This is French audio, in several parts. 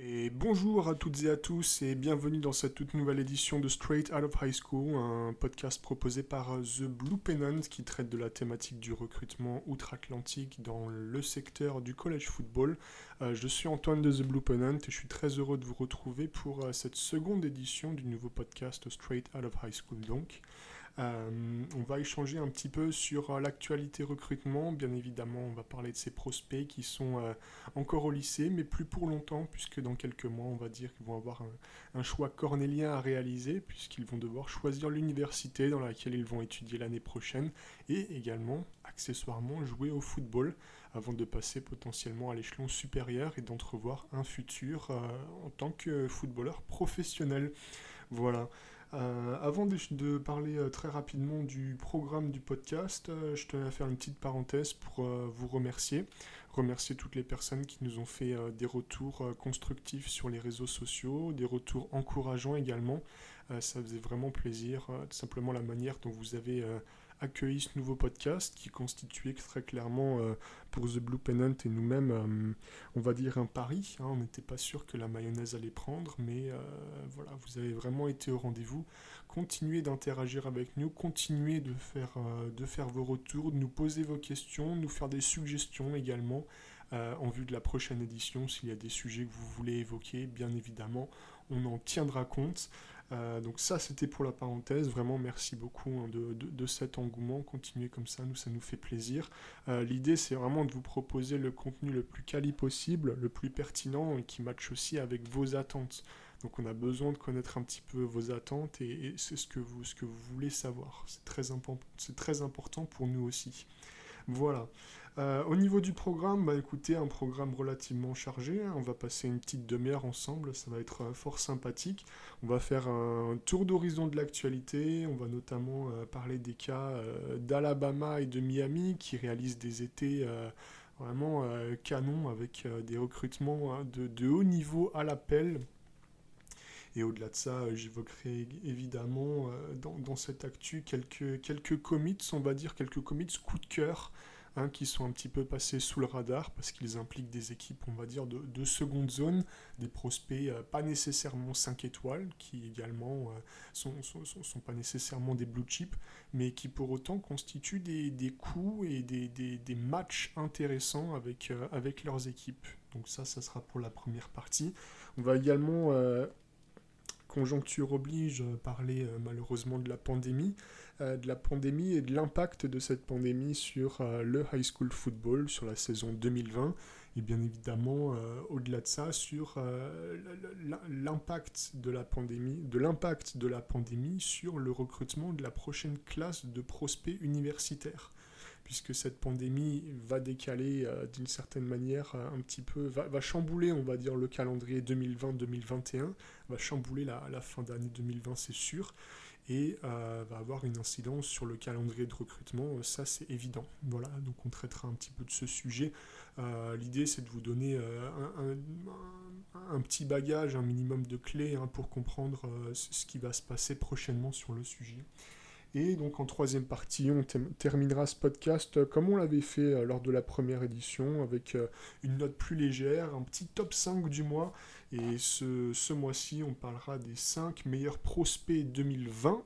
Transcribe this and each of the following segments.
Et bonjour à toutes et à tous et bienvenue dans cette toute nouvelle édition de Straight Out of High School, un podcast proposé par The Blue Pennant qui traite de la thématique du recrutement outre-Atlantique dans le secteur du college football. Euh, je suis Antoine de The Blue Pennant et je suis très heureux de vous retrouver pour euh, cette seconde édition du nouveau podcast Straight Out of High School donc. Euh, on va échanger un petit peu sur euh, l'actualité recrutement. Bien évidemment, on va parler de ces prospects qui sont euh, encore au lycée, mais plus pour longtemps, puisque dans quelques mois, on va dire qu'ils vont avoir un, choix cornélien à réaliser, puisqu'ils vont devoir choisir l'université dans laquelle ils vont étudier l'année prochaine, et également, accessoirement, jouer au football, avant de passer potentiellement à l'échelon supérieur et d'entrevoir un futur en tant que footballeur professionnel. Voilà. Euh, avant de, parler euh, très rapidement du programme du podcast, euh, je tenais à faire une petite parenthèse pour vous remercier. Remercier toutes les personnes qui nous ont fait des retours constructifs sur les réseaux sociaux, des retours encourageants également. ça faisait vraiment plaisir, tout simplement la manière dont vous avez accueilli ce nouveau podcast qui constituait très clairement euh, pour The Blue Pennant et nous-mêmes, euh, on va dire un pari. Hein. on n'était pas sûr que la mayonnaise allait prendre, mais euh, voilà, vous avez vraiment été au rendez-vous. Continuez d'interagir avec nous, continuez de faire, de faire vos retours, de nous poser vos questions, nous faire des suggestions également. en vue de la prochaine édition, s'il y a des sujets que vous voulez évoquer, bien évidemment, on en tiendra compte. Euh, donc ça, c'était pour la parenthèse. Vraiment, merci beaucoup hein, de, cet engouement. Continuez comme ça, nous, ça nous fait plaisir. Euh, l'idée, c'est vraiment de vous proposer le contenu le plus quali possible, le plus pertinent et qui matche aussi avec vos attentes. Donc on a besoin de connaître un petit peu vos attentes et, c'est ce que vous, ce que vous voulez savoir. C'est très, c'est très important pour nous aussi. Voilà. Euh, au niveau du programme, bah un programme relativement chargé. Hein. On va passer une petite demi-heure ensemble, ça va être euh, fort sympathique. On va faire un tour d'horizon de l'actualité. On va notamment euh, parler des cas d'Alabama et de Miami qui réalisent des étés vraiment canons avec des recrutements hein, de, haut niveau à l'appel. Et au-delà de ça, j'évoquerai évidemment dans, dans, cette actu quelques, quelques commits, on va dire quelques commits coup de cœur qui sont un petit peu passés sous le radar parce qu'ils impliquent des équipes, on va dire, de, seconde zone, des prospects euh, pas nécessairement 5 étoiles, qui également euh, sont, sont, pas nécessairement des blue chips, mais qui pour autant constituent des, des coups et des, des, matchs intéressants avec, euh, avec leurs équipes. Donc ça, ça sera pour la première partie. On va également conjoncture oblige, parler malheureusement de la pandémie. Euh, de la pandémie et de l'impact de cette pandémie sur euh, le high school football, sur la saison 2020, et bien évidemment, euh, au-delà de ça, sur l'impact de la pandémie, de l'impact de la pandémie sur le recrutement de la prochaine classe de prospects universitaires puisque cette pandémie va décaler d'une certaine manière un petit peu, va, chambouler, on va dire, le calendrier 2020-2021, va chambouler la, fin d'année 2020, c'est sûr, et euh, va avoir une incidence sur le calendrier de recrutement, euh, ça c'est évident. Voilà, donc on traitera un petit peu de ce sujet. Euh, l'idée c'est de vous donner un, petit bagage, un minimum de clés hein, pour comprendre ce qui va se passer prochainement sur le sujet. Et donc en troisième partie, on terminera ce podcast comme on l'avait fait lors de la première édition, avec une note plus légère, un petit top 5 du mois, et ce, mois-ci, on parlera des 5 meilleurs prospects 2020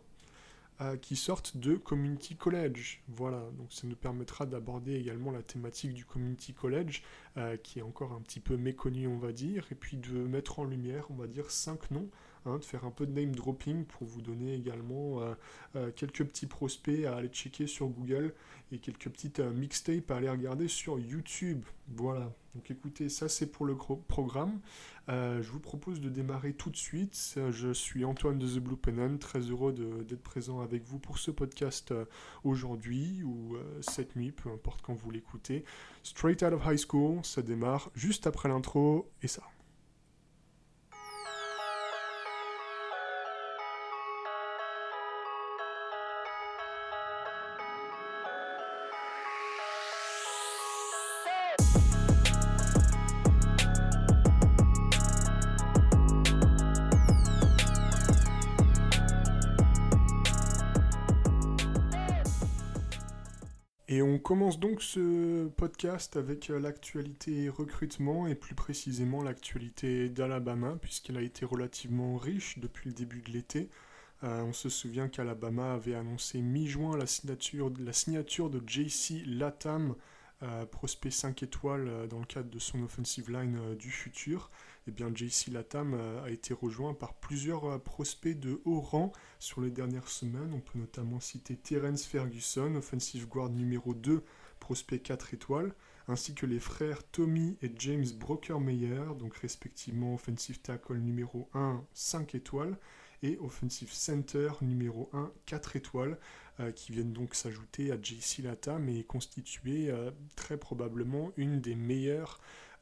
euh, qui sortent de Community College. Voilà, donc ça nous permettra d'aborder également la thématique du Community College, euh, qui est encore un petit peu méconnue, on va dire, et puis de mettre en lumière, on va dire, 5 noms Hein, de faire un peu de name dropping pour vous donner également euh, euh, quelques petits prospects à aller checker sur Google et quelques petites euh, mixtapes à aller regarder sur YouTube. Voilà. Donc écoutez, ça c'est pour le programme. je vous propose de démarrer tout de suite. Je suis Antoine de The Blue Pennant, très heureux d'être présent avec vous pour ce podcast aujourd'hui ou cette nuit, peu importe quand vous l'écoutez. Straight Out of High School, ça démarre juste après l'intro et ça. Commence donc ce podcast avec euh, l'actualité recrutement et plus précisément l'actualité d'Alabama puisqu'elle a été relativement riche depuis le début de l'été. Euh, on se souvient qu'Alabama avait annoncé mi-juin la signature, la signature de JC Latam, prospect 5 étoiles dans le cadre de son offensive line du futur eh bien JC Latam euh, a été rejoint par plusieurs euh, prospects de haut rang sur les dernières semaines. On peut notamment citer Terence Ferguson, offensive guard numéro 2, prospect 4 étoiles, ainsi que les frères Tommy et James Brokermeyer, donc respectivement offensive tackle numéro 1, 5 étoiles, et offensive center numéro 1, 4 étoiles, euh, qui viennent donc s'ajouter à JC Latam et constituer très probablement une des meilleures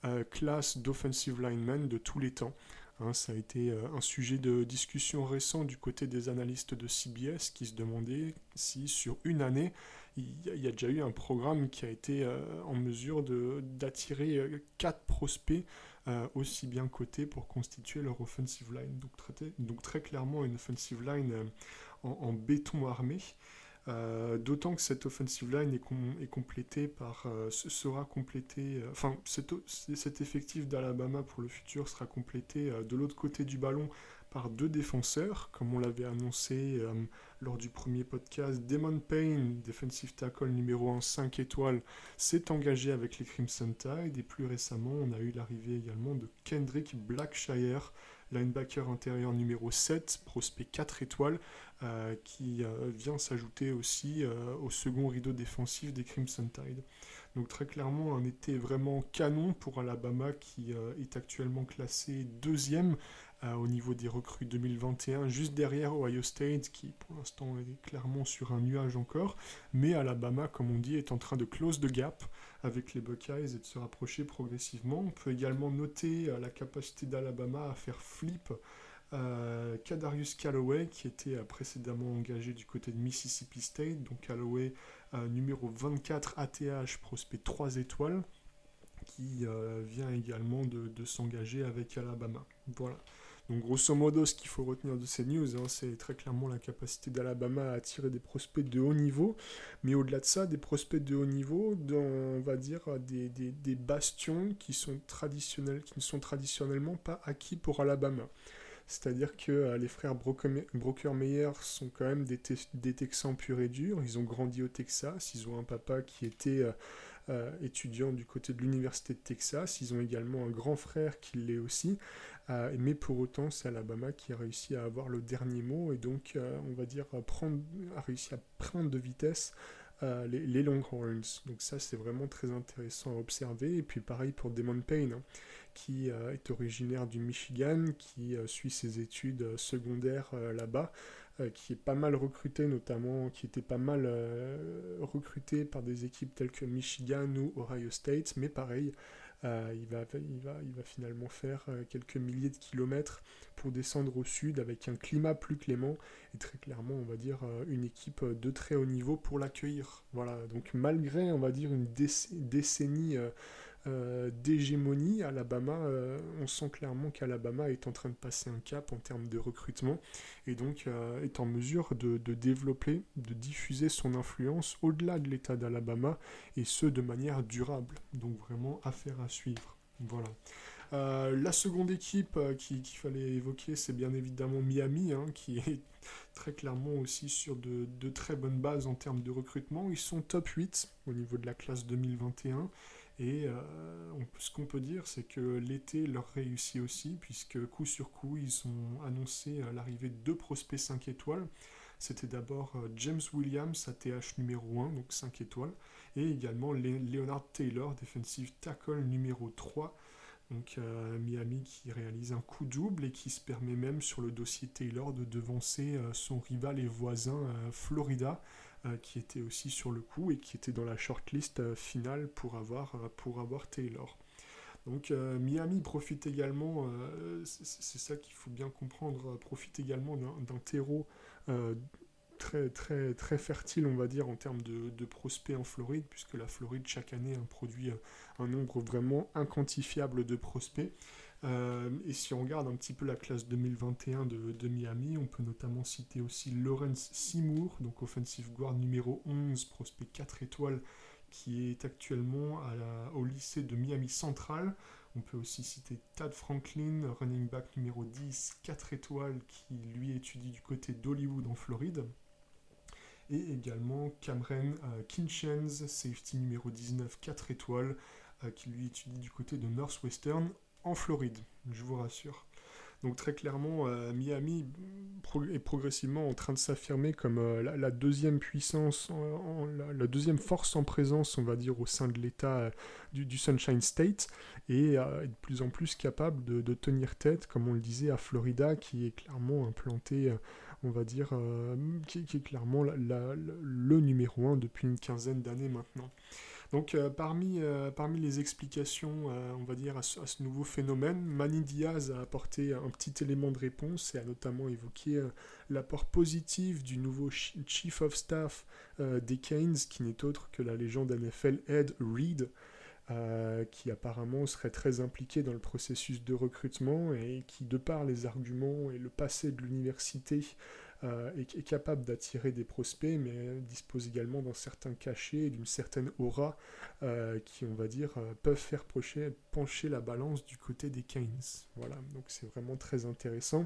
euh, classe d'offensive linemen de tous les temps. Hein, ça a été euh, un sujet de discussion récent du côté des analystes de CBS qui se demandaient si sur une année, il y a déjà eu un programme qui a été euh, en mesure d'attirer quatre prospects aussi bien cotés pour constituer leur offensive line. Donc, donc très clairement une offensive line en, béton armé. Euh, d'autant que cette offensive line est, complétée par, euh, sera complétée, euh, enfin cet, effectif d'Alabama pour le futur sera complété de l'autre côté du ballon par deux défenseurs, comme on l'avait annoncé lors du premier podcast. Damon Payne, defensive tackle numéro 1, 5 étoiles, s'est engagé avec les Crimson Tide et plus récemment on a eu l'arrivée également de Kendrick Blackshire, linebacker intérieur numéro 7, prospect 4 étoiles, euh, qui euh, vient s'ajouter aussi euh, au second rideau défensif des Crimson Tide. Donc très clairement un été vraiment canon pour Alabama qui est actuellement classé deuxième au niveau des recrues 2021, juste derrière Ohio State qui pour l'instant est clairement sur un nuage encore, mais Alabama comme on dit est en train de close the gap avec les Buckeyes et de se rapprocher progressivement. On peut également noter la capacité d'Alabama à faire flip euh, Kadarius Calloway, qui était euh, précédemment engagé du côté de Mississippi State. Donc Calloway, euh, numéro 24 ATH, prospect 3 étoiles, qui vient également de, s'engager avec Alabama. Voilà. Donc grosso modo, ce qu'il faut retenir de ces news, hein, c'est très clairement la capacité d'Alabama à attirer des prospects de haut niveau, mais au-delà de ça, des prospects de haut niveau dans, on va dire, des, des bastions qui sont traditionnels, qui ne sont traditionnellement pas acquis pour Alabama. C'est-à-dire que euh, les frères Broker-Meyer sont quand même des, Texans purs et durs. Ils ont grandi au Texas. Ils ont un papa qui était euh, euh, étudiant du côté de l'Université de Texas. Ils ont également un grand frère qui l'est aussi. Mais pour autant, c'est Alabama qui a réussi à avoir le dernier mot et donc, on va dire, prendre, a réussi à prendre de vitesse les, Longhorns. Donc ça, c'est vraiment très intéressant à observer. Et puis pareil pour Damon Payne. Hein qui euh, est originaire du Michigan, qui euh, suit ses études euh, secondaires là-bas, qui est pas mal recruté, notamment, qui était pas mal recruté par des équipes telles que Michigan ou Ohio State, mais pareil, il, va, il, va, finalement faire quelques milliers de kilomètres pour descendre au sud avec un climat plus clément et très clairement, on va dire, une équipe de très haut niveau pour l'accueillir. Voilà, donc malgré, on va dire, une décennie euh, d'hégémonie, Alabama, euh, on sent clairement qu'Alabama est en train de passer un cap en termes de recrutement et donc euh, est en mesure de, développer, de diffuser son influence au-delà de l'État d'Alabama et ce de manière durable. Donc vraiment affaire à suivre. Voilà. la seconde équipe qu'il fallait évoquer, c'est bien évidemment Miami, hein, qui est très clairement aussi sur de, de, très bonnes bases en termes de recrutement. Ils sont top 8 au niveau de la classe 2021. Et euh, ce qu'on peut dire, c'est que l'été leur réussit aussi, puisque coup sur coup, ils ont annoncé euh, l'arrivée de deux prospects 5 étoiles. C'était d'abord euh, James Williams, ATH numéro 1, donc 5 étoiles, et également Leonard Taylor, defensive tackle numéro 3. Donc Miami qui réalise un coup double et qui se permet même sur le dossier Taylor de devancer son rival et voisin Florida qui était aussi sur le coup et qui était dans la shortlist euh, finale pour avoir, euh, pour avoir Taylor. Donc Miami profite également, c'est ça qu'il faut bien comprendre, profite également d'un terreau très, très, très fertile, on va dire, en termes de, de, prospects en Floride, puisque la Floride, chaque année, produit un nombre vraiment inquantifiable de prospects. Et si on regarde un petit peu la classe 2021 de, Miami, on peut notamment citer aussi Lawrence Seymour, donc offensive guard numéro 11, prospect 4 étoiles, qui est actuellement au lycée de Miami Central. On peut aussi citer Tad Franklin, running back numéro 10, 4 étoiles, qui lui étudie du côté d'Hollywood en Floride. Et également Cameron euh, safety numéro 19, 4 étoiles, euh, qui lui étudie du côté de Northwestern en Floride, je vous rassure. Donc très clairement, euh, Miami est progressivement en train de s'affirmer comme euh, la, deuxième puissance, la, deuxième force en présence, on va dire, au sein de l'État euh, du, Sunshine State, et est de plus en plus capable de, tenir tête, comme on le disait, à Florida, qui est clairement implanté, on va dire, qui, est clairement le numéro un depuis une quinzaine d'années maintenant. Donc euh, parmi, euh, parmi les explications, euh, on va dire, à ce, nouveau phénomène, Manny Diaz a apporté un petit élément de réponse et a notamment évoqué l'apport positif du nouveau Chief of Staff des Canes, qui n'est autre que la légende NFL Ed Reed. qui apparemment serait très impliqué dans le processus de recrutement et qui, de par les arguments et le passé de l'université, euh, est, capable d'attirer des prospects, mais dispose également d'un certain cachet et d'une certaine aura euh, qui, on va dire, euh, peuvent faire pencher, la balance du côté des Keynes. Voilà, donc c'est vraiment très intéressant.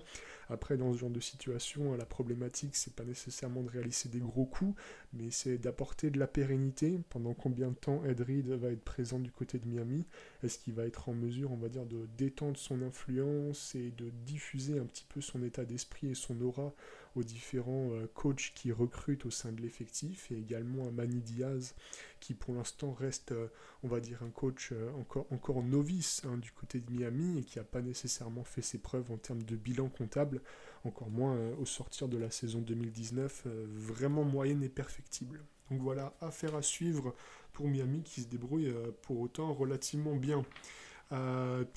Après, dans ce genre de situation, la problématique, c'est pas nécessairement de réaliser des gros coups, mais c'est d'apporter de la pérennité. Pendant combien de temps Ed Reed va être présent du côté de Miami? Est-ce qu'il va être en mesure, on va dire, de détendre son influence et de diffuser un petit peu son état d'esprit et son aura aux différents euh, coachs qui recrutent au sein de l'effectif et également à Manny Diaz qui pour l'instant reste, euh, on va dire, un coach euh, encore, encore novice hein, du côté de Miami et qui n'a pas nécessairement fait ses preuves en termes de bilan comptable, encore moins au sortir de la saison 2019, vraiment moyenne et perfectible. Donc voilà, affaire à suivre pour Miami qui se débrouille pour autant relativement bien.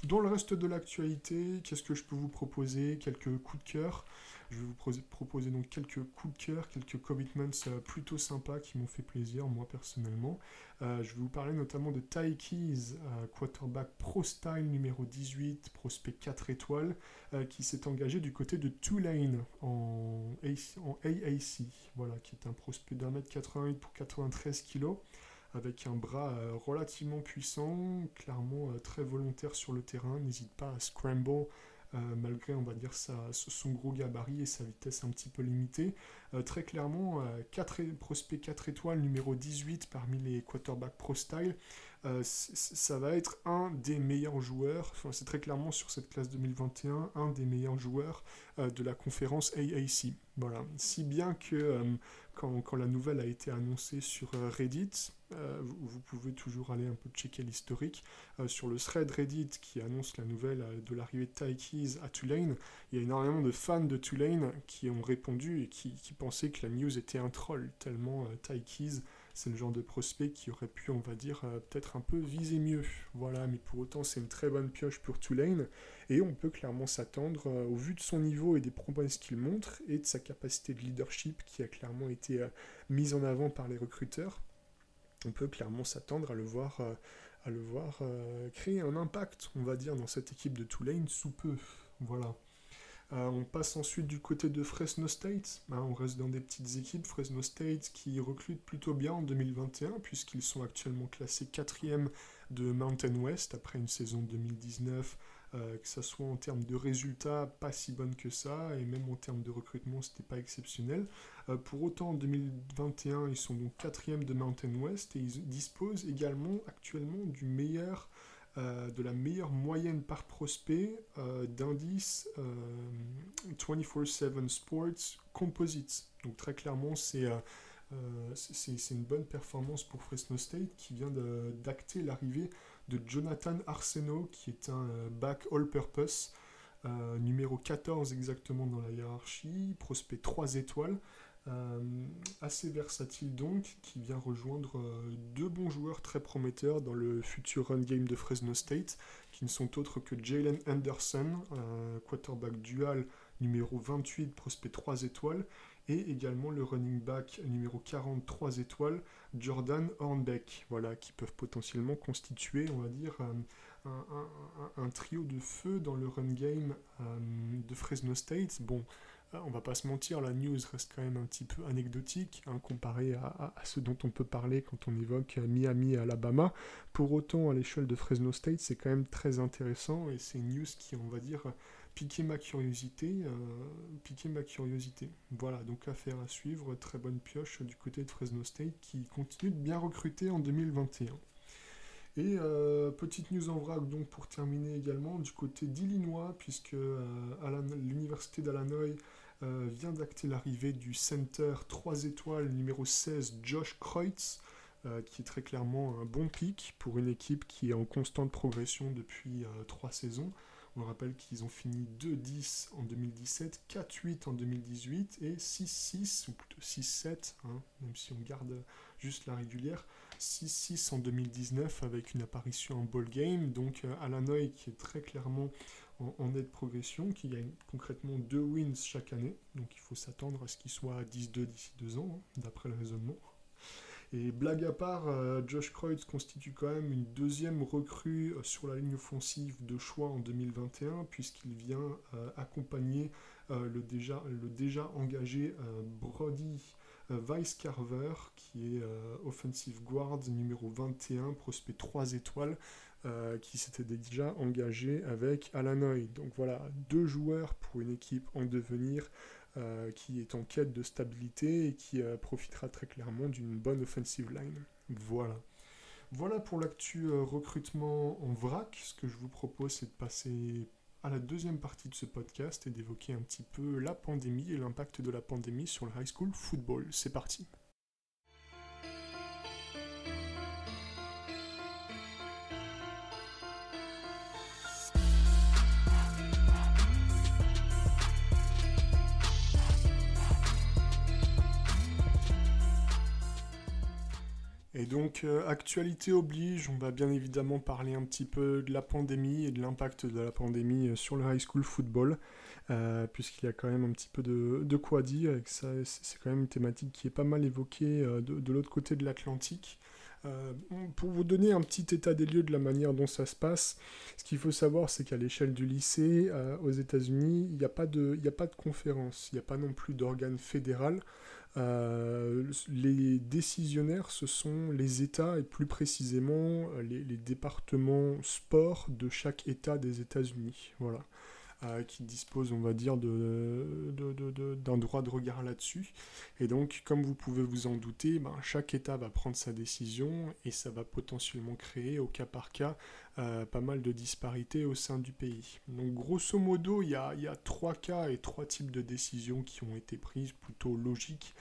Dans le reste de l'actualité, qu'est-ce que je peux vous proposer? Quelques coups de cœur. Je vais vous proposer donc quelques coups de cœur, quelques commitments euh, plutôt sympas qui m'ont fait plaisir, moi personnellement. Euh, je vais vous parler notamment de Ty Keys, euh, quarterback pro style numéro 18, prospect 4 étoiles, qui s'est engagé du côté de Tulane en, en AAC, voilà, qui est un prospect d'un mètre 88 pour 93 kg avec un bras relativement puissant, clairement très volontaire sur le terrain, n'hésite pas à scramble euh, malgré on va dire son gros gabarit et sa vitesse un petit peu limitée. Euh, très clairement, 4 euh, prospect 4 étoiles, numéro 18 parmi les quarterbacks pro style, ça va être un des meilleurs joueurs, enfin, c'est très clairement sur cette classe 2021, un des meilleurs joueurs de la conférence AAC. Voilà. Si bien que quand, la nouvelle a été annoncée sur euh, Reddit, euh, vous, pouvez toujours aller un peu checker l'historique. Euh, sur le thread Reddit qui annonce la nouvelle de l'arrivée de Tykees à Tulane, il y a énormément de fans de Tulane qui ont répondu et qui, pensaient que la news était un troll, tellement Tykees c'est le genre de prospect qui aurait pu, on va dire, euh, peut-être un peu viser mieux. Voilà, mais pour autant, c'est une très bonne pioche pour Tulane. Et on peut clairement s'attendre, euh, au vu de son niveau et des promesses qu'il montre, et de sa capacité de leadership qui a clairement été euh, mise en avant par les recruteurs, on peut clairement s'attendre à le voir, à le voir créer un impact, on va dire, dans cette équipe de Tulane sous peu. Voilà. Euh, on passe ensuite du côté de Fresno State. Hein, on reste dans des petites équipes. Fresno State qui recrute plutôt bien en 2021 puisqu'ils sont actuellement classés quatrième de Mountain West après une saison 2019 euh, que ce soit en termes de résultats, pas si bonne que ça, et même en termes de recrutement, c'était pas exceptionnel. Euh, pour autant, en 2021, ils sont donc quatrième de Mountain West et ils disposent également actuellement du meilleur de la meilleure moyenne par prospect euh, d'indice 24-7 euh, Sports Composites. Donc très clairement, c'est c'est une bonne performance pour Fresno State qui vient d'acter l'arrivée de Jonathan Arsenault, qui est un back all-purpose, numéro 14 exactement dans la hiérarchie, prospect 3 étoiles. Euh, assez versatile donc, qui vient rejoindre euh, deux bons joueurs très prometteurs dans le futur run game de Fresno State, qui ne sont autres que Jalen Anderson, quarterback dual numéro 28, prospect 3 étoiles, et également le running back numéro 43 étoiles, Jordan Hornbeck, voilà, qui peuvent potentiellement constituer, on va dire, un, trio de feu dans le run game de Fresno State. Bon, on va pas se mentir, la news reste quand même un petit peu anecdotique hein, comparé à, ce dont on peut parler quand on évoque Miami et Alabama. Pour autant, à l'échelle de Fresno State, c'est quand même très intéressant et c'est une news qui, on va dire, piquer ma curiosité. Euh, piquer ma curiosité. Voilà, donc affaire à suivre. Très bonne pioche du côté de Fresno State qui continue de bien recruter en 2021. Et euh, petite news en vrac donc pour terminer également du côté d'Illinois, puisque euh, l'université d'Allinois vient d'acter l'arrivée du center 3 étoiles numéro 16 Josh Kreutz, qui est très clairement un bon pic pour une équipe qui est en constante progression depuis 3 saisons. On rappelle qu'ils ont fini 2-10 en 2017, 4-8 en 2018 et 6-6, ou plutôt 6-7, hein, même si on garde juste la régulière, 6-6 en 2019 avec une apparition en ball game. Donc euh, Alanoy qui est très clairement en, en nette progression, qui gagne concrètement 2 wins chaque année. Donc il faut s'attendre à ce qu'il soit à 10-2 d'ici 2 ans, hein, d'après le raisonnement. Et blague à part, euh, Josh Kreutz constitue quand même une deuxième recrue euh, sur la ligne offensive de choix en 2021, puisqu'il vient accompagner le déjà engagé Brody Vice Carver, qui est offensive guard numéro 21, prospect 3 étoiles, qui s'était déjà engagé avec Alanoy. Donc voilà, deux joueurs pour une équipe en devenir euh, qui est en quête de stabilité et qui euh, profitera très clairement d'une bonne offensive line. Voilà. Voilà pour l'actu euh, recrutement en vrac. Ce que je vous propose, c'est de passer à la deuxième partie de ce podcast et d'évoquer un petit peu la pandémie et l'impact de la pandémie sur le high school football. C'est parti. Et donc, euh, actualité oblige, on va bien évidemment parler un petit peu de la pandémie et de l'impact de la pandémie euh, sur le high school football, euh, puisqu'il y a quand même un petit peu de, quoi dire, et c'est quand même une thématique qui est pas mal évoquée de, l'autre côté de l'Atlantique. pour vous donner un petit état des lieux de la manière dont ça se passe, ce qu'il faut savoir, c'est qu'à l'échelle du lycée, aux États-Unis, il n'y a, pas de, a pas de conférence, il n'y a pas non plus d'organe fédéral. Euh, les décisionnaires, ce sont les États et plus précisément euh, les, départements sport de chaque État des États-Unis. Voilà. Euh, qui disposent, on va dire, d'un droit de regard là-dessus. Et donc, comme vous pouvez vous en douter, ben, chaque État va prendre sa décision et ça va potentiellement créer, au cas par cas, pas mal de disparités au sein du pays. Donc, grosso modo, il y a, y a trois cas et trois types de décisions qui ont été prises, plutôt logiques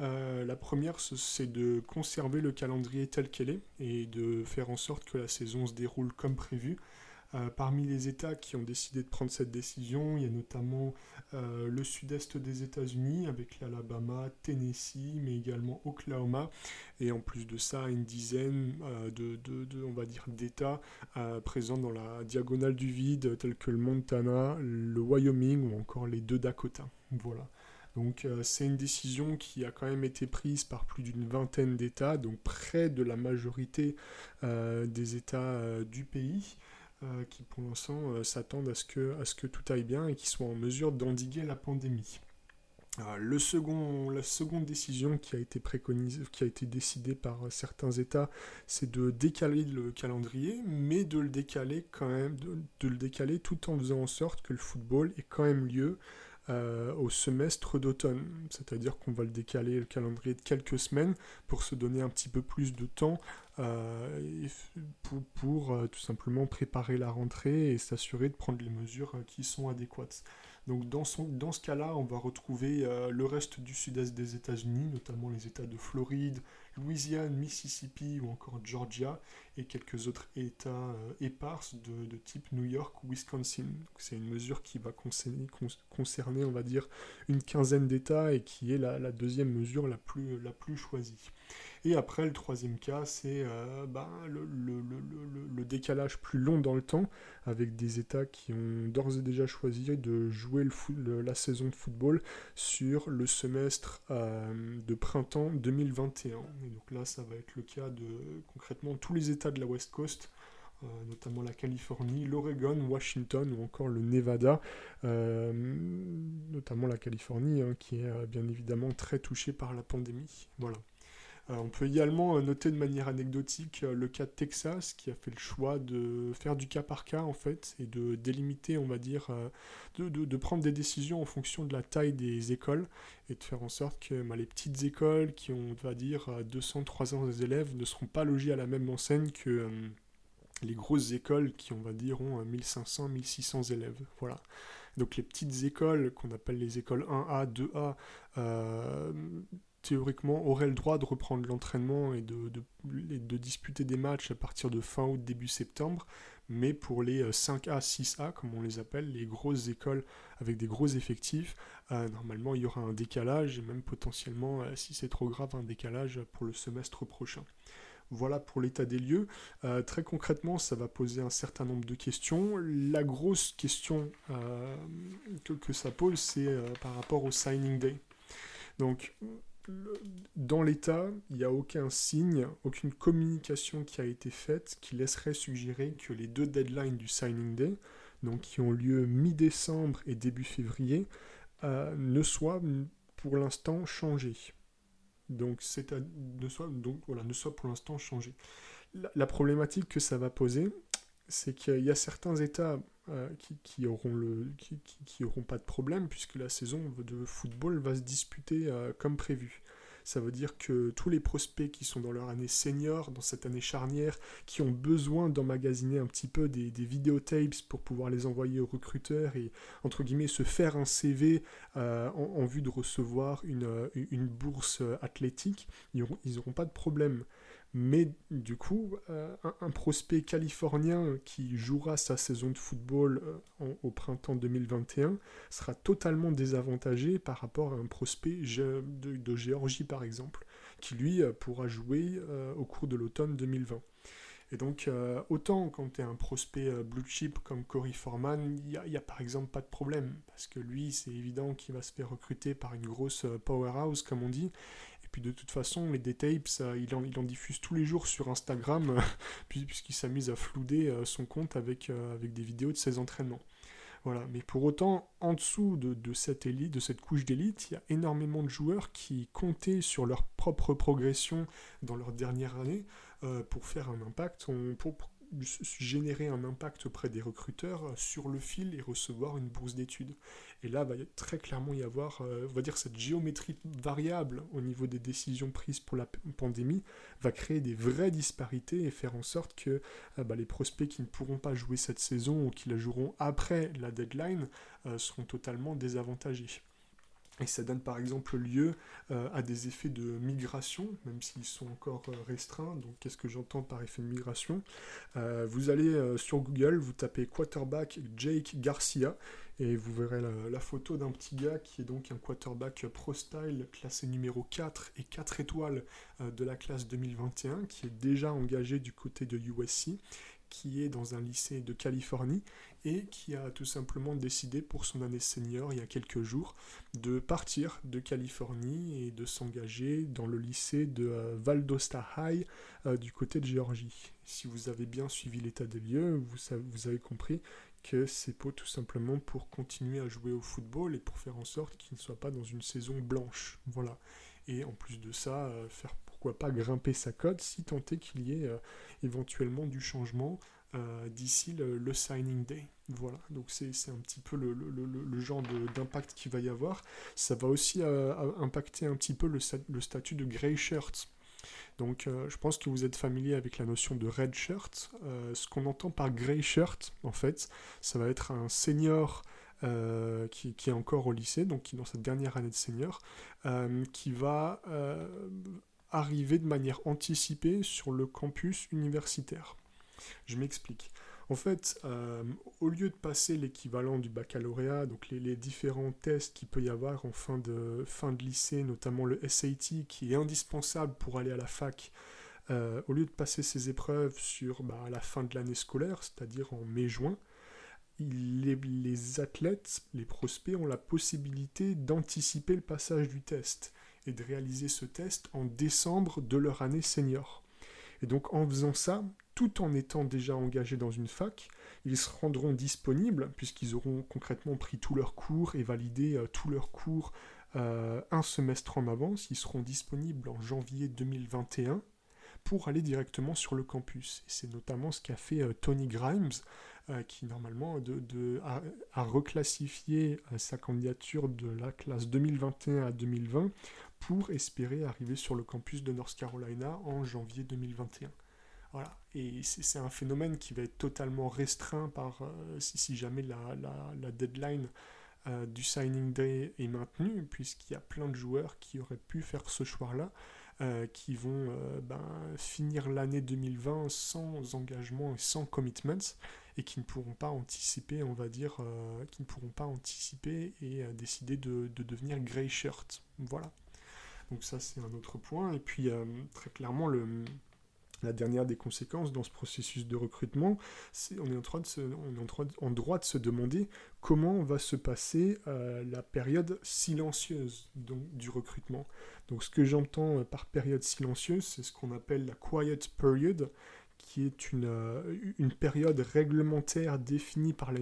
euh, la première, c'est de conserver le calendrier tel qu'elle est et de faire en sorte que la saison se déroule comme prévu. Euh, parmi les États qui ont décidé de prendre cette décision, il y a notamment euh, le sud-est des États-Unis avec l'Alabama, Tennessee, mais également Oklahoma, et en plus de ça, une dizaine de, on va dire, d'États présents dans la diagonale du vide, tels que le Montana, le Wyoming ou encore les deux Dakota. Voilà. Donc euh, c'est une décision qui a quand même été prise par plus d'une vingtaine d'États, donc près de la majorité euh, des États euh, du pays, qui pour l'instant s'attendent à, ce que, tout aille bien et qui soient en mesure d'endiguer la pandémie. Second, la seconde décision qui a été préconisée, qui a été décidée par certains États, c'est de décaler le calendrier, mais de le décaler quand même, de, le décaler tout en faisant en sorte que le football ait quand même lieu euh, au semestre d'automne. C'est-à-dire qu'on va le décaler le calendrier de quelques semaines pour se donner un petit peu plus de temps euh, pour, euh, tout simplement préparer la rentrée et s'assurer de prendre les mesures qui sont adéquates. Donc dans, dans ce cas-là, on va retrouver le reste du sud-est des États-Unis, notamment les États de Floride, Louisiane, Mississippi ou encore Georgia, et quelques autres États euh, éparses de, type New York ou Wisconsin. C'est une mesure qui va concerner, concerner, on va dire, une quinzaine d'États et qui est la, deuxième mesure la plus, la plus choisie. Et après, le troisième cas, c'est euh, ben, le, décalage plus long dans le temps, avec des États qui ont d'ores et déjà choisi de jouer le, la saison de football sur le semestre euh, de printemps 2021. Et donc là, ça va être le cas de concrètement tous les États de la West Coast, notamment la Californie, l'Oregon, Washington ou encore le Nevada, notamment la Californie hein, qui est bien évidemment très touchée par la pandémie. Voilà. Euh, on peut également euh, noter de manière anecdotique euh, le cas de Texas qui a fait le choix de faire du cas par cas en fait et de délimiter, on va dire, de, prendre des décisions en fonction de la taille des écoles et de faire en sorte que bah, les petites écoles qui ont, on va dire, 200-300 élèves ne seront pas logées à la même enseigne que les grosses écoles qui, on va dire, ont 1500-1600 élèves. Voilà. Donc les petites écoles qu'on appelle les écoles 1A, 2A, théoriquement aurait le droit de reprendre l'entraînement et de, de, disputer des matchs à partir de fin août, début septembre, mais pour les 5A, euh, 6A, comme on les appelle, les grosses écoles avec des gros effectifs, euh, normalement il y aura un décalage, et même potentiellement, euh, si c'est trop grave, un décalage pour le semestre prochain. Voilà pour l'état des lieux. très concrètement, ça va poser un certain nombre de questions. La grosse question que, que, ça pose, c'est par rapport au signing day. Donc, dans l'État, il n'y a aucun signe, aucune communication qui a été faite qui laisserait suggérer que les deux deadlines du signing day, donc qui ont lieu mi-décembre et début février, euh, ne soient pour l'instant changés. Donc, c'est voilà, ne soit pour l'instant la, problématique que ça va poser, c'est qu'il y a certains États euh, qui, qui, auront le, qui, pas de problème puisque la saison de football va se disputer euh, comme prévu. Ça veut dire que tous les prospects qui sont dans leur année senior, dans cette année charnière, qui ont besoin d'emmagasiner un petit peu des, des vidéotapes pour pouvoir les envoyer aux recruteurs et, entre guillemets, se faire un CV euh, en, vue de recevoir une, une bourse athlétique, ils n'auront pas de problème. Mais du coup, euh, un, prospect californien qui jouera sa saison de football euh, au printemps 2021 sera totalement désavantagé par rapport à un prospect de, Géorgie, par exemple, qui lui euh, pourra jouer au cours de l'automne 2020. Et donc, autant quand tu es un prospect blue chip comme Corey Foreman, il n'y a, par exemple pas de problème, parce que lui, c'est évident qu'il va se faire recruter par une grosse powerhouse, comme on dit, puis de toute façon, les D-Tapes, il, en, il en diffuse tous les jours sur Instagram, puisqu'il s'amuse à flouder euh, son compte avec, euh, avec des vidéos de ses entraînements. Voilà. Mais pour autant, en dessous de, cette couche d'élite, il y a énormément de joueurs qui comptaient sur leur propre progression dans leur dernière année euh, pour faire un impact, pour, générer un impact auprès des recruteurs euh, sur le fil et recevoir une bourse d'études. Et là, va très clairement y avoir, euh, on va dire, cette géométrie variable au niveau des décisions prises pour la pandémie va créer des vraies disparités et faire en sorte que euh, bah, les prospects qui ne pourront pas jouer cette saison ou qui la joueront après la deadline seront totalement désavantagés. Et ça donne par exemple lieu euh, à des effets de migration, même s'ils sont encore euh, restreints. Donc qu'est-ce que j'entends par effet de migration? Euh, Vous allez sur Google, vous tapez quarterback Jake Garcia, et vous verrez la, photo d'un petit gars qui est donc un quarterback pro style classé numéro 4 et 4 étoiles de la classe 2021, qui est déjà engagé du côté de USC qui est dans un lycée de Californie et qui a tout simplement décidé pour son année senior il y a quelques jours de partir de Californie et de s'engager dans le lycée de euh, Valdosta High euh, du côté de Géorgie. Si vous avez bien suivi l'état des lieux, vous avez compris que c'est pour tout simplement pour continuer à jouer au football et pour faire en sorte qu'il ne soit pas dans une saison blanche. Voilà. Et en plus de ça, euh, faire pourquoi pas grimper sa cote si tant est qu'il y ait euh, éventuellement du changement euh, d'ici le, signing day. Voilà, donc c'est un petit peu le, le, genre d'impact qu'il va y avoir. Ça va aussi impacter un petit peu le, statut de grey shirt. Donc je pense que vous êtes familier avec la notion de red shirt. ce qu'on entend par grey shirt, en fait, ça va être un senior euh, qui, est encore au lycée, donc qui dans sa dernière année de senior, euh, qui va euh, arriver de manière anticipée sur le campus universitaire. Je m'explique. En fait, au lieu de passer l'équivalent du baccalauréat, donc les, différents tests qu'il peut y avoir en fin de, fin de lycée, notamment le SAT, qui est indispensable pour aller à la fac, au lieu de passer ces épreuves sur bah, la fin de l'année scolaire, c'est-à-dire en mai-juin, les, athlètes, les prospects ont la possibilité d'anticiper le passage du test et de réaliser ce test en décembre de leur année senior. Et donc en faisant ça, tout en étant déjà engagés dans une fac, ils se rendront disponibles, puisqu'ils auront concrètement pris tous leurs cours et validé euh, tous leurs cours euh, un semestre en avance, ils seront disponibles en janvier 2021 pour aller directement sur le campus. Et c'est notamment ce qu'a fait euh, Tony Grimes, qui normalement a, reclassifié sa candidature de la classe 2021 à 2020 pour espérer arriver sur le campus de North Carolina en janvier 2021. Voilà. Et c'est un phénomène qui va être totalement restreint par euh, si, jamais la, deadline euh, du signing day est maintenue, puisqu'il y a plein de joueurs qui auraient pu faire ce choix-là, euh, qui vont ben, finir l'année 2020 sans engagement et sans commitments, et qui ne pourront pas anticiper, on va dire, qui ne pourront pas anticiper et décider de, de, devenir grey shirt. Voilà. Donc ça c'est un autre point. Et puis très clairement le la dernière des conséquences dans ce processus de recrutement, c'est on est en droit de se, demander comment va se passer euh, la période silencieuse du recrutement. Donc ce que j'entends euh, par période silencieuse, c'est ce qu'on appelle la quiet period, qui est une, euh, période réglementaire définie par la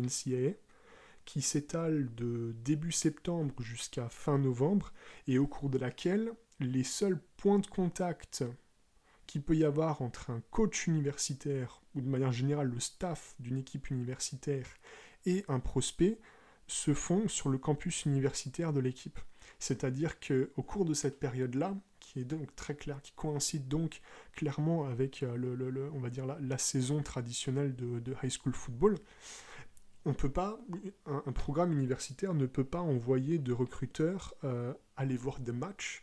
qui s'étale de début septembre jusqu'à fin novembre et au cours de laquelle les seuls points de contact qu'il peut y avoir entre un coach universitaire, ou de manière générale le staff d'une équipe universitaire, et un prospect, se font sur le campus universitaire de l'équipe. C'est-à-dire qu'au cours de cette période-là, qui est donc très claire, qui coïncide donc clairement avec euh, le, on va dire la, saison traditionnelle de, high school football, on peut pas, un, programme universitaire ne peut pas envoyer de recruteurs euh, aller voir des matchs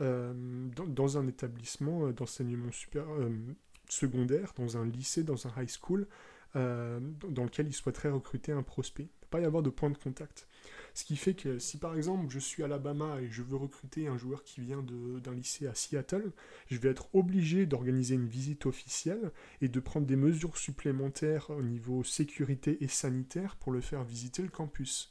euh, dans, un établissement euh, d'enseignement euh, secondaire, dans un lycée, dans un high school, dans lequel il souhaiterait recruter un prospect. Il ne pas y avoir de point de contact. Ce qui fait que si par exemple je suis à Alabama et je veux recruter un joueur qui vient d'un lycée à Seattle, je vais être obligé d'organiser une visite officielle et de prendre des mesures supplémentaires au niveau sécurité et sanitaire pour le faire visiter le campus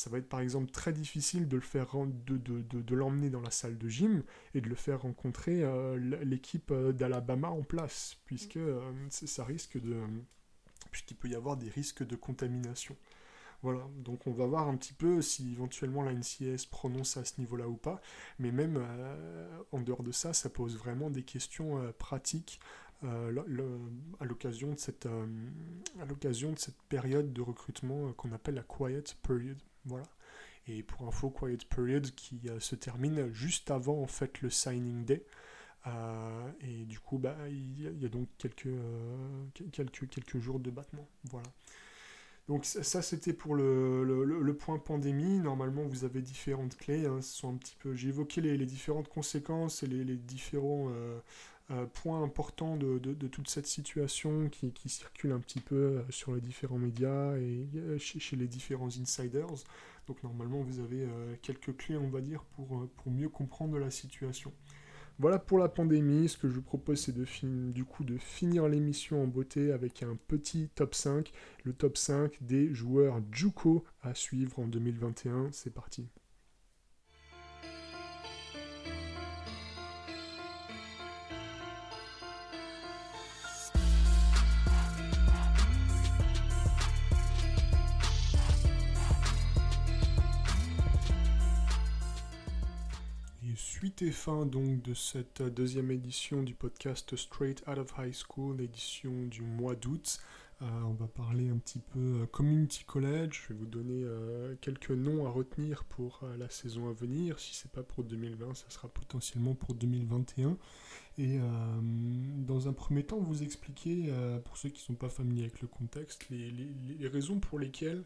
ça va être par exemple très difficile de le faire de, de, de, l'emmener dans la salle de gym et de le faire rencontrer euh, l'équipe euh, d'Alabama en place, puisque euh, ça risque de puisqu'il peut y avoir des risques de contamination. Voilà, donc on va voir un petit peu si éventuellement la NCS prononce à ce niveau-là ou pas, mais même en dehors de ça, ça pose vraiment des questions pratiques à l'occasion de cette à l'occasion de cette période de recrutement qu'on appelle la quiet period. Voilà. Et pour info, Quiet Period qui euh, se termine juste avant en fait le signing day. Euh, et du coup, bah, il, y a, donc quelques, euh, quelques, quelques jours de battement. Voilà. Donc ça, c'était pour le, le, point pandémie. Normalement, vous avez différentes clés. Hein. Ce sont un petit peu. J'ai évoqué les, les, différentes conséquences et les, les différents euh, point important de, toute cette situation qui, circule un petit peu euh, sur les différents médias et euh, chez, les différents insiders. Donc normalement vous avez quelques clés on va dire pour, mieux comprendre la situation. Voilà pour la pandémie, ce que je vous propose c'est de de finir l'émission en beauté avec un petit top 5, le top 5 des joueurs Juco à suivre en 2021, c'est parti. Suite fin donc de cette deuxième édition du podcast Straight Out of High School, édition du mois d'août. Euh, on va parler un petit peu euh, Community College. Je vais vous donner euh, quelques noms à retenir pour la saison à venir. Si c'est pas pour 2020, ça sera potentiellement pour 2021. Et dans un premier temps, vous expliquer, pour ceux qui ne sont pas familiers avec le contexte, les, les raisons pour lesquelles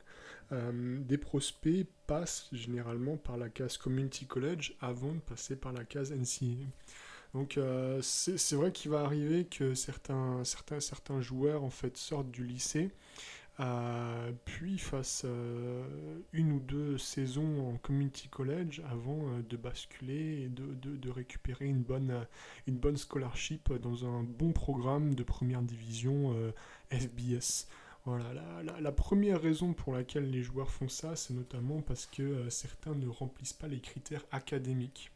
des prospects passent généralement par la case Community College avant de passer par la case NCA. Donc euh, c'est vrai qu'il va arriver que certains, certains, certains joueurs en fait sortent du lycée, euh, puis fassent euh, une ou deux saisons en community college avant de basculer et de, récupérer une bonne, scholarship dans un bon programme de première division FBS. Voilà, la, première raison pour laquelle les joueurs font ça, c'est notamment parce que certains ne remplissent pas les critères académiques.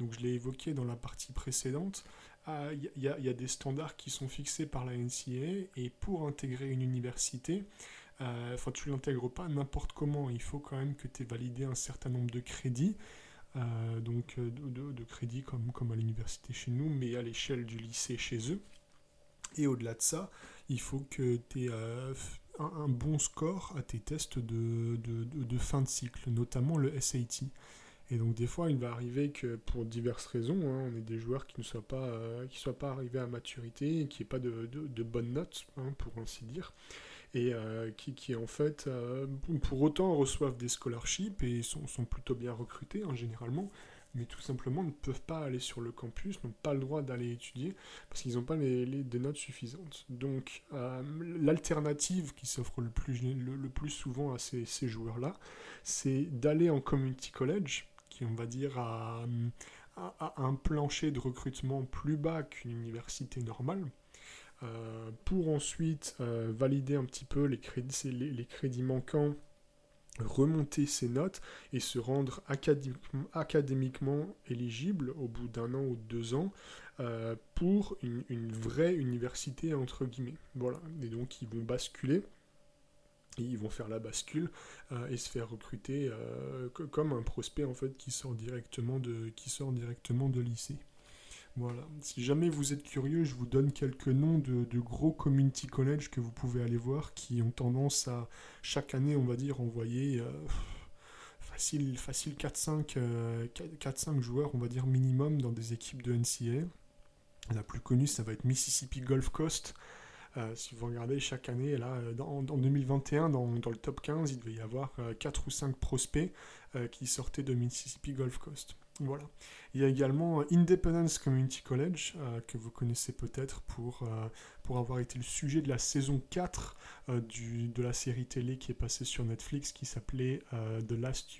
Donc je l'ai évoqué dans la partie précédente. il y, a des standards qui sont fixés par la NCA et pour intégrer une université, enfin tu l'intègres pas n'importe comment, il faut quand même que tu aies validé un certain nombre de crédits. donc de, crédits comme, à l'université chez nous, mais à l'échelle du lycée chez eux. Et au-delà de ça, il faut que tu aies un, bon score à tes tests de, fin de cycle, notamment le SAT. Et donc des fois, il va arriver que pour diverses raisons, hein, on est des joueurs qui ne soient pas, euh, qui soient pas arrivés à maturité, qui n'aient pas de, bonnes notes, hein, pour ainsi dire, et euh, qui, en fait, euh, pour autant reçoivent des scholarships et sont, sont plutôt bien recrutés hein, généralement, mais tout simplement ne peuvent pas aller sur le campus, n'ont pas le droit d'aller étudier parce qu'ils n'ont pas les, des notes suffisantes. Donc l'alternative qui s'offre le plus, le, plus souvent à ces joueurs-là, c'est d'aller en community college, on va dire a, un plancher de recrutement plus bas qu'une université normale. Euh, pour ensuite euh, valider un petit peu les crédits, manquants remonter ses notes et se rendre académiquement, éligible au bout d'un an ou deux ans euh, pour une, vraie université entre guillemets. Voilà, et donc ils vont basculer. Ils vont faire la bascule euh, et se faire recruter euh, comme un prospect en fait qui sort directement de, qui sort directement de lycée. Voilà. Si jamais vous êtes curieux, je vous donne quelques noms de, gros community college que vous pouvez aller voir qui ont tendance à chaque année, on va dire, envoyer euh, facile, facile 4-5 euh, joueurs, on va dire minimum, dans des équipes de NCA. La plus connue, ça va être Mississippi Gulf Coast. Euh, si vous regardez chaque année, là, en 2021, dans, le top 15, il devait y avoir 4 ou 5 prospects qui sortaient de Mississippi Gulf Coast. Voilà. Il y a également Independence Community College, euh, que vous connaissez peut-être pour, euh, pour avoir été le sujet de la saison 4 euh, du, de la série télé qui est passée sur Netflix, qui s'appelait The, Last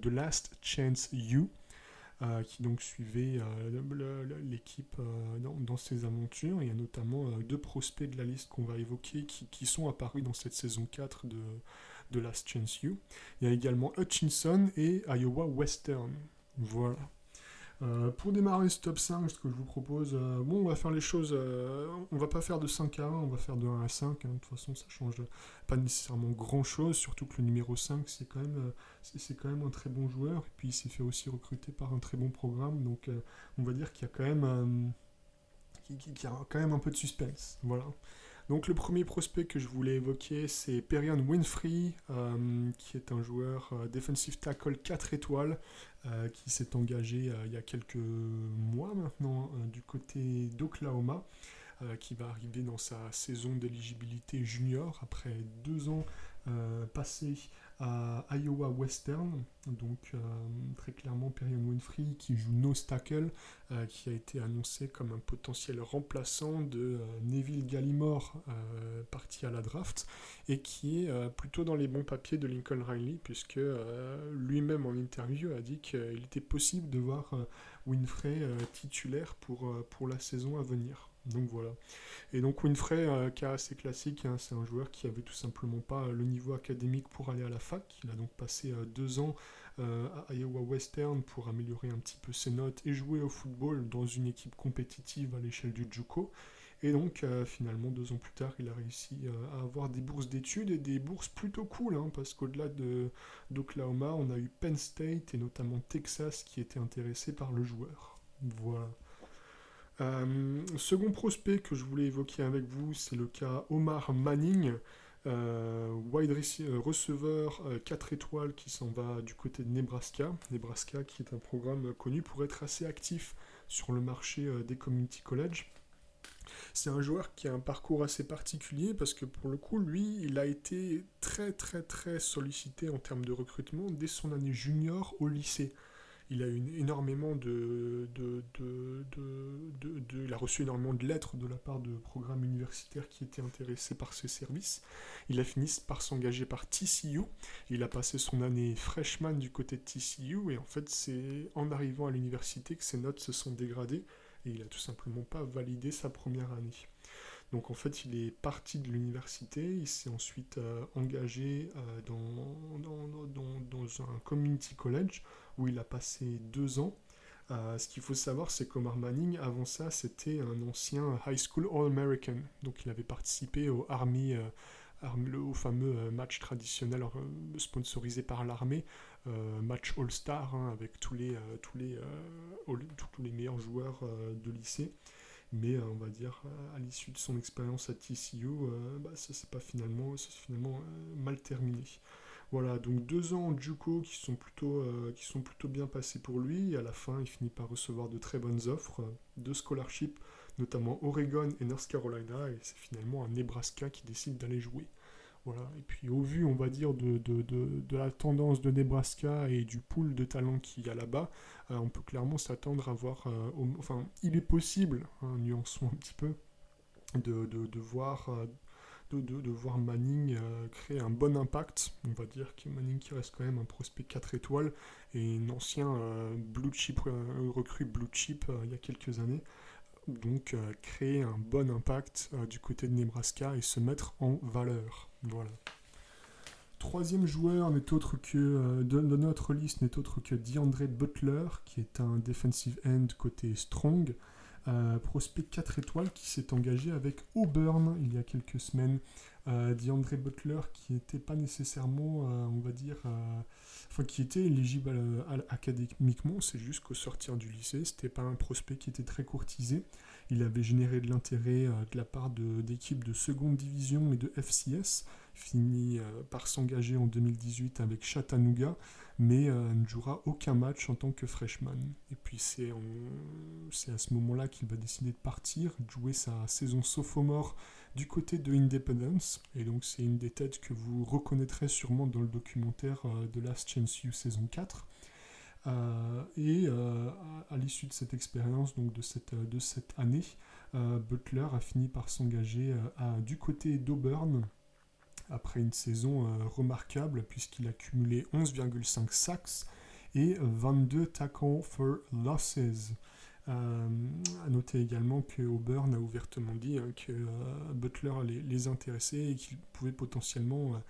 The Last Chance You. Qui donc suivait l'équipe dans, dans, ses aventures. Il y a notamment deux prospects de la liste qu'on va évoquer qui, qui, sont apparus dans cette saison 4 de, de Last Chance You. Il y a également Hutchinson et Iowa Western. Voilà. Euh, pour démarrer ce top 5, ce que je vous propose, euh, bon, on va faire les choses, euh, on va pas faire de 5 à 1, on va faire de 1 à 5, hein. de toute façon ça change pas nécessairement grand chose, surtout que le numéro 5 c'est quand, même, c'est, quand même un très bon joueur, et puis il s'est fait aussi recruter par un très bon programme, donc on va dire qu'il y a quand même, a quand même un peu de suspense, voilà. Donc le premier prospect que je voulais évoquer, c'est Perian Winfrey, euh, qui est un joueur euh, defensive tackle 4 étoiles, euh, qui s'est engagé il y a quelques mois maintenant du côté d'Oklahoma. qui va arriver dans sa saison d'éligibilité junior après deux ans passés Iowa Western, donc euh, très clairement Perion Winfrey qui joue no tackle, euh, qui a été annoncé comme un potentiel remplaçant de euh, Neville Gallimore parti à la draft et qui est plutôt dans les bons papiers de Lincoln Riley puisque lui-même en interview a dit qu'il était possible de voir Winfrey titulaire pour la saison à venir. Donc voilà. Et donc Winfrey, euh, cas assez classique, hein, c'est un joueur qui avait tout simplement pas le niveau académique pour aller à la fac. Il a donc passé euh, deux ans euh, à Iowa Western pour améliorer un petit peu ses notes et jouer au football dans une équipe compétitive à l'échelle du JUCO. Et donc finalement, deux ans plus tard, il a réussi à avoir des bourses d'études et des bourses plutôt cool, hein, parce qu'au-delà d'Oklahoma, on a eu Penn State et notamment Texas qui étaient intéressés par le joueur. Voilà. Euh, second prospect que je voulais évoquer avec vous, c'est le cas Omar Manning, euh, wide euh, receveur 4 étoiles qui s'en va du côté de Nebraska. Nebraska qui est un programme connu pour être assez actif sur le marché des community college. C'est un joueur qui a un parcours assez particulier parce que pour le coup, lui, il a été très très très sollicité en termes de recrutement dès son année junior au lycée il a eu énormément de, de, il a reçu énormément de lettres de la part de programmes universitaires qui étaient intéressés par ses services. Il a fini par s'engager par TCU. Il a passé son année freshman du côté de TCU et en fait c'est en arrivant à l'université que ses notes se sont dégradées et il a tout simplement pas validé sa première année. Donc en fait, il est parti de l'université, il s'est ensuite euh, engagé euh, dans, dans, dans, un community college où il a passé deux ans. ce qu'il faut savoir, c'est qu'Omar Manning, avant ça, c'était un ancien High School All-American. Donc il avait participé au Army, au fameux match traditionnel sponsorisé par l'armée, match All-Star, hein, avec tous les, tous, les, meilleurs joueurs de lycée mais on va dire à l'issue de son expérience à TCU, bah, ça s'est finalement, finalement mal terminé. Voilà, donc deux ans en Juco qui sont plutôt, euh, bien passés pour lui. Et à la fin, il finit par recevoir de très bonnes offres euh, de scholarship, notamment Oregon et North Carolina. Et c'est finalement un Nebraska qui décide d'aller jouer. Voilà. Et puis au vu, on va dire, de, la tendance de Nebraska et du pool de talents qu'il y a là-bas, euh, on peut clairement s'attendre à voir... enfin, il est possible, hein, nuançons un petit peu, de voir de, voir Manning euh, créer un bon impact. On va dire que Manning qui reste quand même un prospect 4 étoiles et un ancien euh, blue chip, euh, recrue blue chip il y a quelques années. Donc créer un bon impact du côté de Nebraska et se mettre en valeur. Voilà. Troisième joueur n'est autre que de, notre liste n'est autre que DeAndre Butler, qui est un defensive end côté strong prospect 4 étoiles qui s'est engagé avec Auburn il y a quelques semaines. Euh, DeAndre Butler qui n'était pas nécessairement, euh, on va dire, euh, enfin qui était éligible académiquement, c'est juste qu'au sortir du lycée, c'était pas un prospect qui était très courtisé. Il avait généré de l'intérêt de la part d'équipes de, seconde division et de FCS, fini par s'engager en 2018 avec Chattanooga mais euh, ne jouera aucun match en tant que freshman. Et puis c'est à ce moment-là qu'il va décider de partir, de jouer sa saison sophomore du côté de Independence. Et donc c'est une des têtes que vous reconnaîtrez sûrement dans le documentaire euh, de Last Chance You saison 4. Euh, et à, l'issue de cette expérience, donc de cette, année, Butler a fini par s'engager du côté d'Auburn après une saison euh, remarquable puisqu'il a cumulé 11,5 sacks et 22 tackles for losses. Euh, à noter également que Auburn a ouvertement dit hein, que euh, Butler les, intéressait et qu'il pouvait potentiellement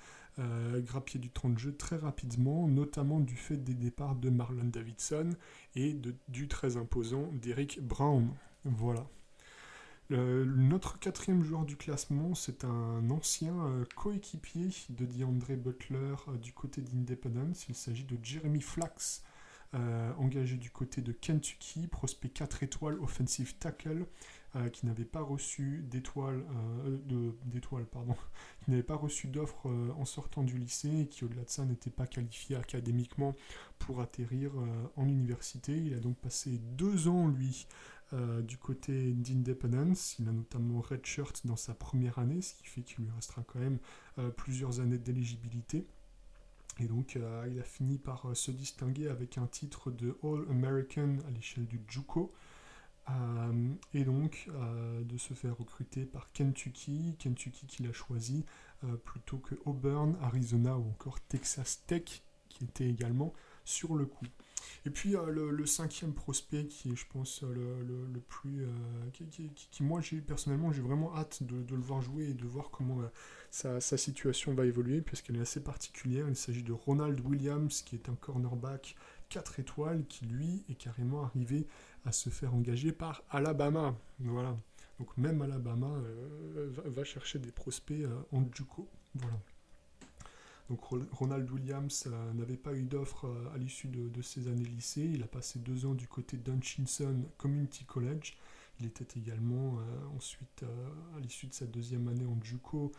grappiller du temps de jeu très rapidement, notamment du fait des départs de Marlon Davidson et du très imposant d'Eric Brown. Voilà notre quatrième joueur du classement, c'est un ancien euh, coéquipier de DeAndre Butler euh, du côté d'Independence. Il s'agit de Jeremy Flax, euh, engagé du côté de Kentucky, prospect 4 étoiles, offensive tackle, qui n'avait pas reçu d'étoiles, d'étoiles, pardon, qui n'avait pas reçu d'offre en sortant du lycée et qui au-delà de ça n'était pas qualifié académiquement pour atterrir en université. Il a donc passé deux ans, lui, euh, du côté d'Independence. Il a notamment redshirt dans sa première année, ce qui fait qu'il lui restera quand même euh, plusieurs années d'éligibilité. Et donc euh, il a fini par se distinguer avec un titre de All-American à l'échelle du JUCO. et donc de se faire recruter par Kentucky, Kentucky qu'il a choisi plutôt que Auburn, Arizona ou encore Texas Tech qui était également sur le coup. Et puis euh, le, cinquième prospect qui est, je pense, le, plus. Euh, qui, moi, j'ai personnellement, j'ai vraiment hâte de, le voir jouer et de voir comment euh, sa, situation va évoluer, puisqu'elle est assez particulière. Il s'agit de Ronald Williams, qui est un cornerback 4 étoiles, qui lui est carrément arrivé à se faire engager par Alabama. Voilà. Donc même Alabama va, va, chercher des prospects en Juco. Voilà. Donc Ronald Williams euh, n'avait pas eu d'offre euh, à l'issue de, ses années lycée. Il a passé deux ans du côté d'Hutchinson Community College. Il était également euh, ensuite, à l'issue de sa deuxième année en JUCO,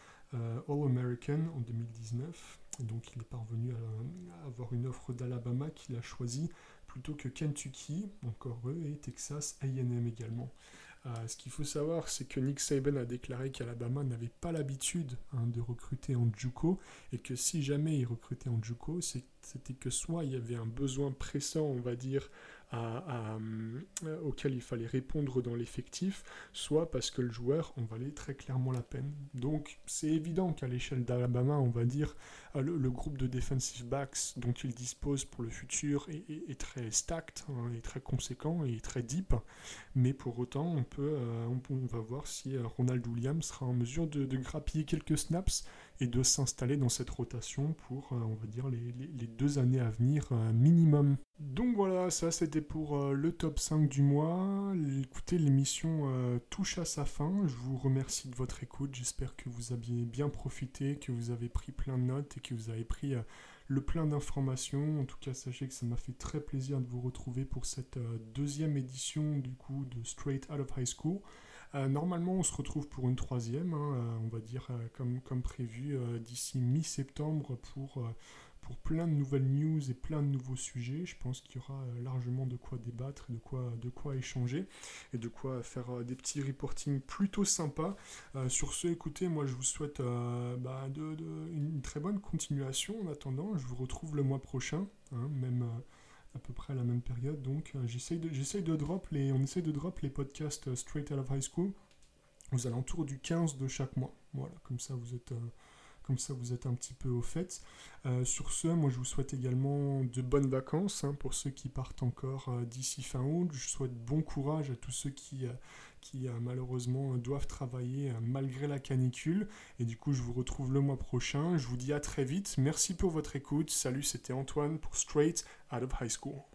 All-American en 2019. donc il est parvenu à, avoir une offre d'Alabama qu'il a choisie plutôt que Kentucky, encore eux, et Texas AM également. Euh, ce qu'il faut savoir, c'est que Nick Saban a déclaré qu'Alabama n'avait pas l'habitude hein, de recruter en JUCO et que si jamais il recrutait en JUCO, c'était que soit il y avait un besoin pressant, on va dire, euh, auquel il fallait répondre dans l'effectif, soit parce que le joueur en valait très clairement la peine. Donc c'est évident qu'à l'échelle d'Alabama, on va dire, euh, le, groupe de defensive backs dont il dispose pour le futur est, très stacked, hein, est très conséquent et très deep, mais pour autant, on, peut, euh, on, va voir si Ronald Williams sera en mesure de, grappiller quelques snaps et de s'installer dans cette rotation pour, euh, on va dire, les, deux années à venir euh, minimum. Donc voilà, ça c'était pour euh, le top 5 du mois. Écoutez, l'émission touche à sa fin. Je vous remercie de votre écoute. J'espère que vous aviez bien profité, que vous avez pris plein de notes et que vous avez pris le plein d'informations. En tout cas, sachez que ça m'a fait très plaisir de vous retrouver pour cette deuxième édition du coup de Straight Out of High School. Euh, normalement, on se retrouve pour une troisième, hein, euh, on va dire euh, comme, comme prévu, d'ici mi-septembre pour, pour plein de nouvelles news et plein de nouveaux sujets. Je pense qu'il y aura largement de quoi débattre, de quoi, de quoi échanger et de quoi faire des petits reporting plutôt sympas. sur ce, écoutez, moi je vous souhaite bah, une très bonne continuation en attendant. Je vous retrouve le mois prochain, hein, même à peu près à la même période. Donc euh, j'essaye de, de drop les, on essaye de drop les podcasts euh, Straight Out of High School aux alentours du 15 de chaque mois. Voilà, comme ça vous êtes, euh, comme ça vous êtes un petit peu au fait. sur ce, moi je vous souhaite également de bonnes vacances hein, pour ceux qui partent encore d'ici fin août. Je souhaite bon courage à tous ceux qui, qui malheureusement doivent travailler malgré la canicule. Et du coup, je vous retrouve le mois prochain. Je vous dis à très vite. Merci pour votre écoute. Salut, c'était Antoine pour Straight out of high school.